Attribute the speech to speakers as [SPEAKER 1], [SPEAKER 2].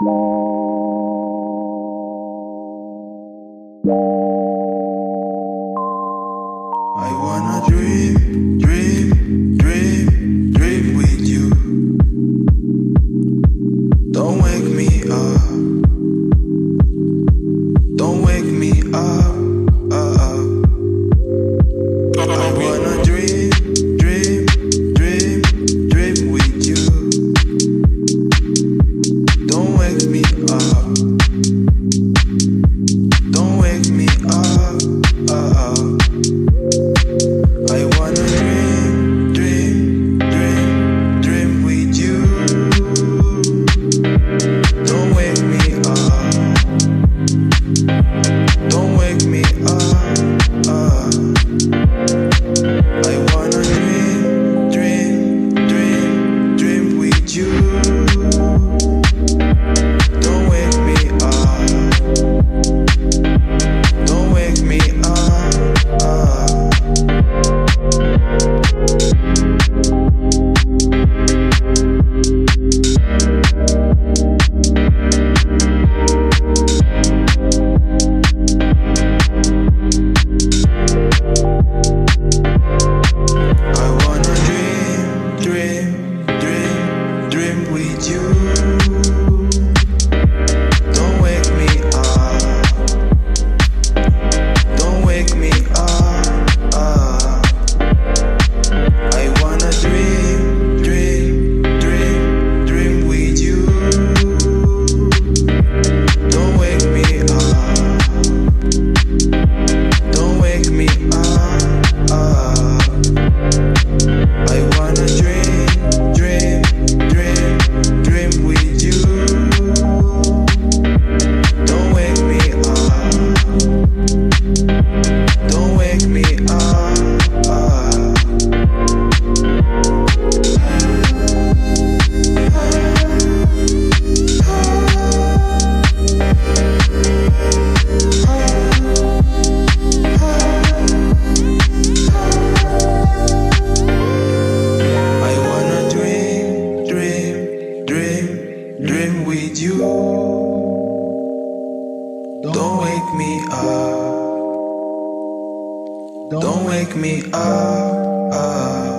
[SPEAKER 1] Nam mô with you. dream with you. Don't wake me up. Don't wake me up.